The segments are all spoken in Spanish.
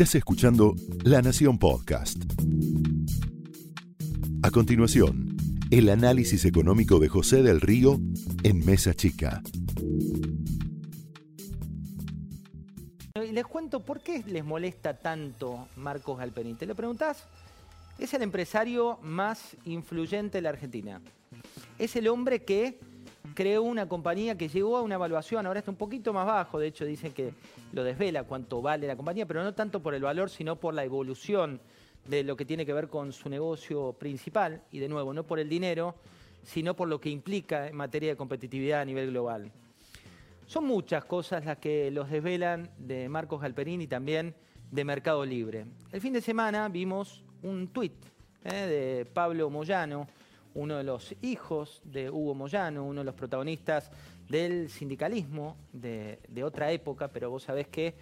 Estás escuchando La Nación Podcast. A continuación, el análisis económico de José del Río en Mesa Chica. Les cuento por qué les molesta tanto Marcos Galperín. ¿Te lo preguntás? Es el empresario más influyente de la Argentina. Es el hombre que creó una compañía que llegó a una evaluación, ahora está un poquito más bajo, de hecho dicen que lo desvela cuánto vale la compañía, pero no tanto por el valor, sino por la evolución de lo que tiene que ver con su negocio principal, y de nuevo, no por el dinero, sino por lo que implica en materia de competitividad a nivel global. Son muchas cosas las que los desvelan de Marcos Galperín y también de Mercado Libre. El fin de semana vimos un tuit eh, de Pablo Moyano, uno de los hijos de Hugo Moyano, uno de los protagonistas del sindicalismo de, otra época, pero vos sabés que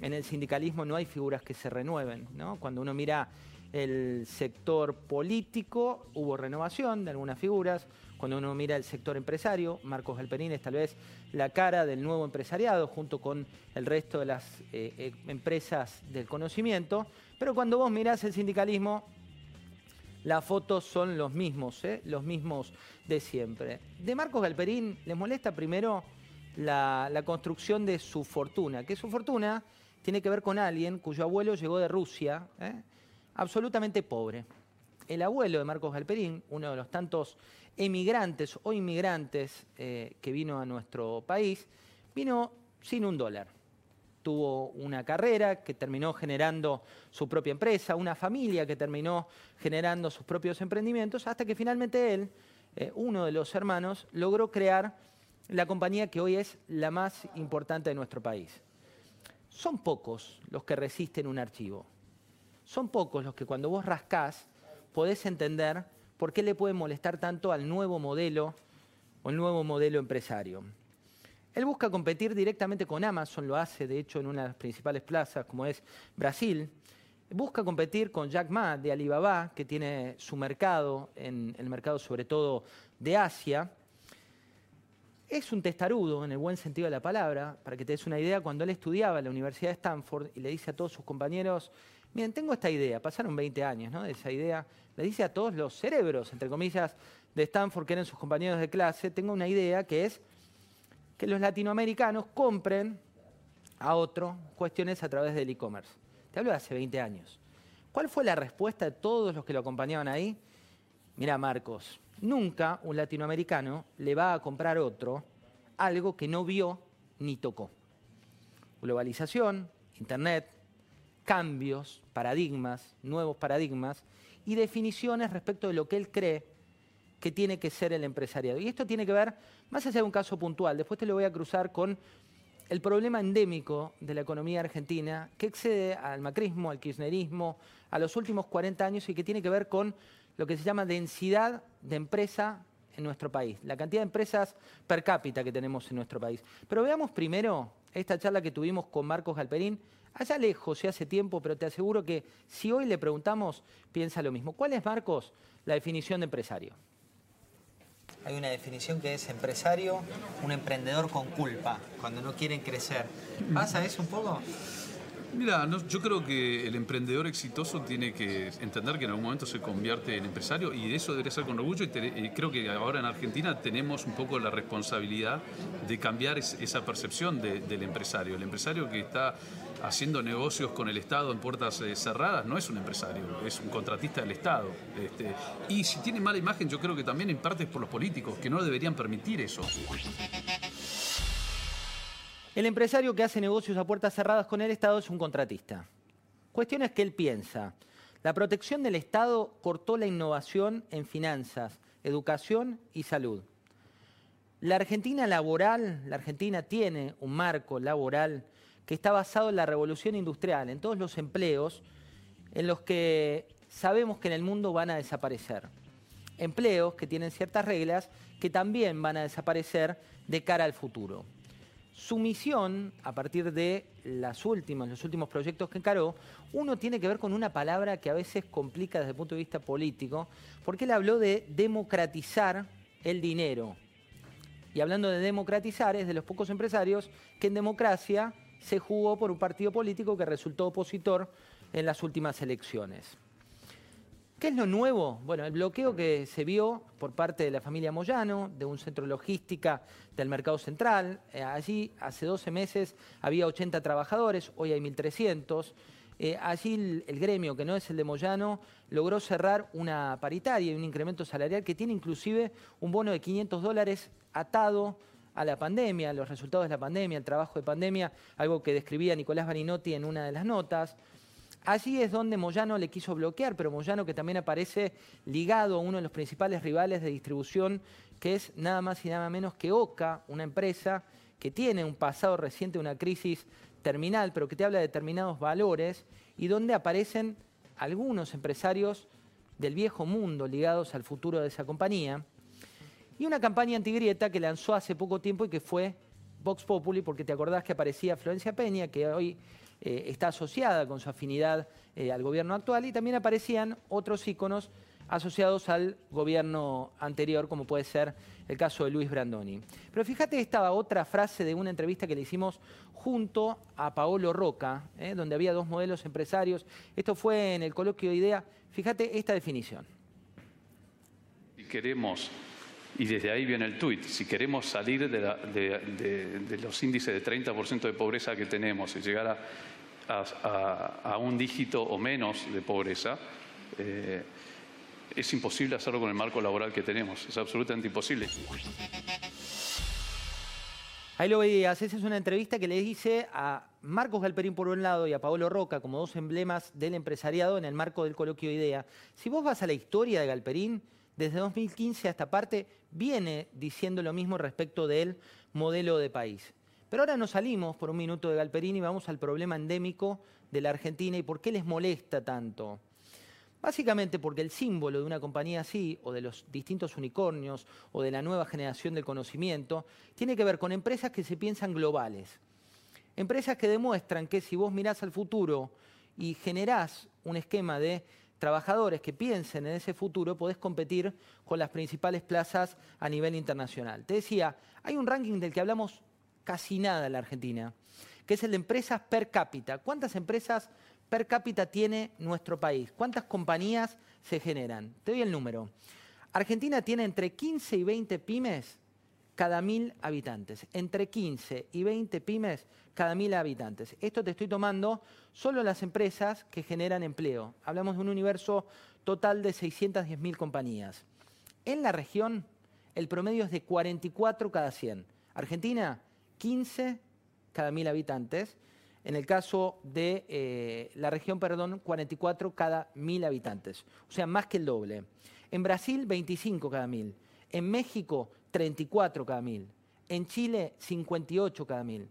en el sindicalismo no hay figuras que se renueven. Cuando uno mira el sector político, hubo renovación de algunas figuras. Cuando uno mira el sector empresario, Marcos Galperín es tal vez la cara del nuevo empresariado junto con el resto de las eh, eh, empresas del conocimiento. Pero cuando vos mirás el sindicalismo, las fotos son los mismos, ¿eh? los mismos de siempre. De Marcos Galperín les molesta primero la, construcción de su fortuna, que su fortuna tiene que ver con alguien cuyo abuelo llegó de Rusia, ¿eh? absolutamente pobre. El abuelo de Marcos Galperín, uno de los tantos emigrantes o inmigrantes eh, que vino a nuestro país, vino sin un dólar tuvo una carrera que terminó generando su propia empresa, una familia que terminó generando sus propios emprendimientos, hasta que finalmente él, eh, uno de los hermanos, logró crear la compañía que hoy es la más importante de nuestro país. Son pocos los que resisten un archivo. Son pocos los que cuando vos rascás podés entender por qué le puede molestar tanto al nuevo modelo o el nuevo modelo empresario. Él busca competir directamente con Amazon, lo hace de hecho en una de las principales plazas como es Brasil. Busca competir con Jack Ma de Alibaba, que tiene su mercado en el mercado sobre todo de Asia. Es un testarudo en el buen sentido de la palabra, para que te des una idea, cuando él estudiaba en la Universidad de Stanford y le dice a todos sus compañeros, miren, tengo esta idea, pasaron 20 años ¿no? de esa idea, le dice a todos los cerebros, entre comillas, de Stanford, que eran sus compañeros de clase, tengo una idea que es que los latinoamericanos compren a otro cuestiones a través del e-commerce. Te hablo de hace 20 años. ¿Cuál fue la respuesta de todos los que lo acompañaban ahí? Mira, Marcos, nunca un latinoamericano le va a comprar otro algo que no vio ni tocó. Globalización, Internet, cambios, paradigmas, nuevos paradigmas y definiciones respecto de lo que él cree que tiene que ser el empresariado. Y esto tiene que ver, más allá de un caso puntual, después te lo voy a cruzar con el problema endémico de la economía argentina que excede al macrismo, al kirchnerismo, a los últimos 40 años y que tiene que ver con lo que se llama densidad de empresa en nuestro país, la cantidad de empresas per cápita que tenemos en nuestro país. Pero veamos primero esta charla que tuvimos con Marcos Galperín, allá lejos, ya hace tiempo, pero te aseguro que si hoy le preguntamos, piensa lo mismo. ¿Cuál es, Marcos, la definición de empresario? Hay una definición que es empresario, un emprendedor con culpa, cuando no quieren crecer. ¿Pasa eso un poco? Mira, yo creo que el emprendedor exitoso tiene que entender que en algún momento se convierte en empresario y eso debería ser con orgullo y, creo que ahora en Argentina tenemos un poco la responsabilidad de cambiar esa percepción del empresario. El empresario que está haciendo negocios con el Estado en puertas eh, cerradas no es un empresario, es un contratista del Estado. Este, y si tiene mala imagen yo creo que también en parte es por los políticos, que no deberían permitir eso. El empresario que hace negocios a puertas cerradas con el Estado es un contratista. Cuestión es que él piensa. La protección del Estado cortó la innovación en finanzas, educación y salud. La Argentina laboral, la Argentina tiene un marco laboral que está basado en la revolución industrial, en todos los empleos en los que sabemos que en el mundo van a desaparecer. Empleos que tienen ciertas reglas que también van a desaparecer de cara al futuro. Su misión, a partir de las últimas, los últimos proyectos que encaró, uno tiene que ver con una palabra que a veces complica desde el punto de vista político, porque él habló de democratizar el dinero. Y hablando de democratizar, es de los pocos empresarios que en democracia se jugó por un partido político que resultó opositor en las últimas elecciones. ¿Qué es lo nuevo? Bueno, el bloqueo que se vio por parte de la familia Moyano, de un centro logística del mercado central. Eh, allí, hace 12 meses, había 80 trabajadores, hoy hay 1.300. Eh, allí el, gremio, que no es el de Moyano, logró cerrar una paritaria y un incremento salarial que tiene inclusive un bono de 500 dólares atado a la pandemia, a los resultados de la pandemia, el trabajo de pandemia, algo que describía Nicolás Barinotti en una de las notas. Allí es donde Moyano le quiso bloquear, pero Moyano que también aparece ligado a uno de los principales rivales de distribución, que es nada más y nada menos que OCA, una empresa que tiene un pasado reciente, una crisis terminal, pero que te habla de determinados valores y donde aparecen algunos empresarios del viejo mundo ligados al futuro de esa compañía. Y una campaña antigrieta que lanzó hace poco tiempo y que fue Vox Populi, porque te acordás que aparecía Florencia Peña, que hoy eh, está asociada con su afinidad eh, al gobierno actual, y también aparecían otros íconos asociados al gobierno anterior, como puede ser el caso de Luis Brandoni. Pero fíjate esta otra frase de una entrevista que le hicimos junto a Paolo Roca, eh, donde había dos modelos empresarios. Esto fue en el coloquio de idea. Fíjate esta definición. Si queremos y desde ahí viene el tuit. Si queremos salir de, los índices de 30% de pobreza que tenemos y llegar a, un dígito o menos de pobreza, eh, es imposible hacerlo con el marco laboral que tenemos. Es absolutamente imposible. Ahí lo veías, esa es una entrevista que le hice a Marcos Galperín por un lado y a Paolo Roca como dos emblemas del empresariado en el marco del coloquio IDEA. Si vos vas a la historia de Galperín, desde 2015 a esta parte viene diciendo lo mismo respecto del modelo de país. Pero ahora nos salimos por un minuto de Galperini y vamos al problema endémico de la Argentina y por qué les molesta tanto. Básicamente porque el símbolo de una compañía así, o de los distintos unicornios, o de la nueva generación del conocimiento, tiene que ver con empresas que se piensan globales. Empresas que demuestran que si vos mirás al futuro y generás un esquema de trabajadores que piensen en ese futuro, podés competir con las principales plazas a nivel internacional. Te decía, hay un ranking del que hablamos casi nada en la Argentina, que es el de empresas per cápita. ¿Cuántas empresas per cápita tiene nuestro país? ¿Cuántas compañías se generan? Te doy el número. Argentina tiene entre 15 y 20 pymes cada mil habitantes. Entre 15 y 20 pymes cada mil habitantes. Esto te estoy tomando solo las empresas que generan empleo. Hablamos de un universo total de 610.000 compañías. En la región, el promedio es de 44 cada 100. Argentina, 15 cada mil habitantes. En el caso de eh, la región, perdón, 44 cada mil habitantes. O sea, más que el doble. En Brasil, 25 cada mil. En México, 34 cada mil. En Chile, 58 cada mil.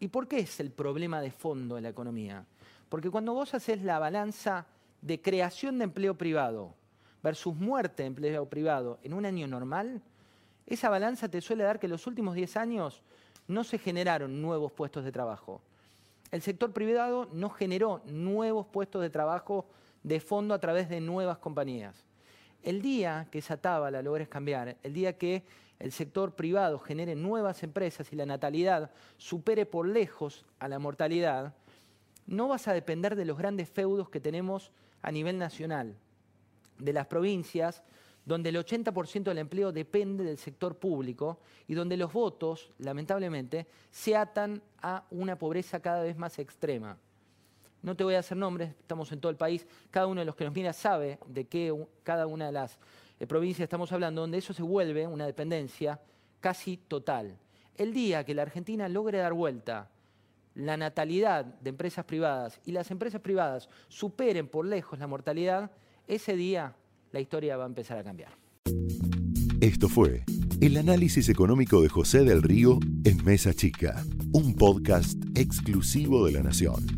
¿Y por qué es el problema de fondo de la economía? Porque cuando vos haces la balanza de creación de empleo privado versus muerte de empleo privado en un año normal, esa balanza te suele dar que en los últimos 10 años no se generaron nuevos puestos de trabajo. El sector privado no generó nuevos puestos de trabajo de fondo a través de nuevas compañías. El día que esa tabla logres cambiar, el día que el sector privado genere nuevas empresas y la natalidad supere por lejos a la mortalidad, no vas a depender de los grandes feudos que tenemos a nivel nacional, de las provincias, donde el 80% del empleo depende del sector público y donde los votos, lamentablemente, se atan a una pobreza cada vez más extrema. No te voy a hacer nombres, estamos en todo el país, cada uno de los que nos mira sabe de qué cada una de las eh, provincias estamos hablando, donde eso se vuelve una dependencia casi total. El día que la Argentina logre dar vuelta la natalidad de empresas privadas y las empresas privadas superen por lejos la mortalidad, ese día la historia va a empezar a cambiar. Esto fue el análisis económico de José del Río en Mesa Chica, un podcast exclusivo de la Nación.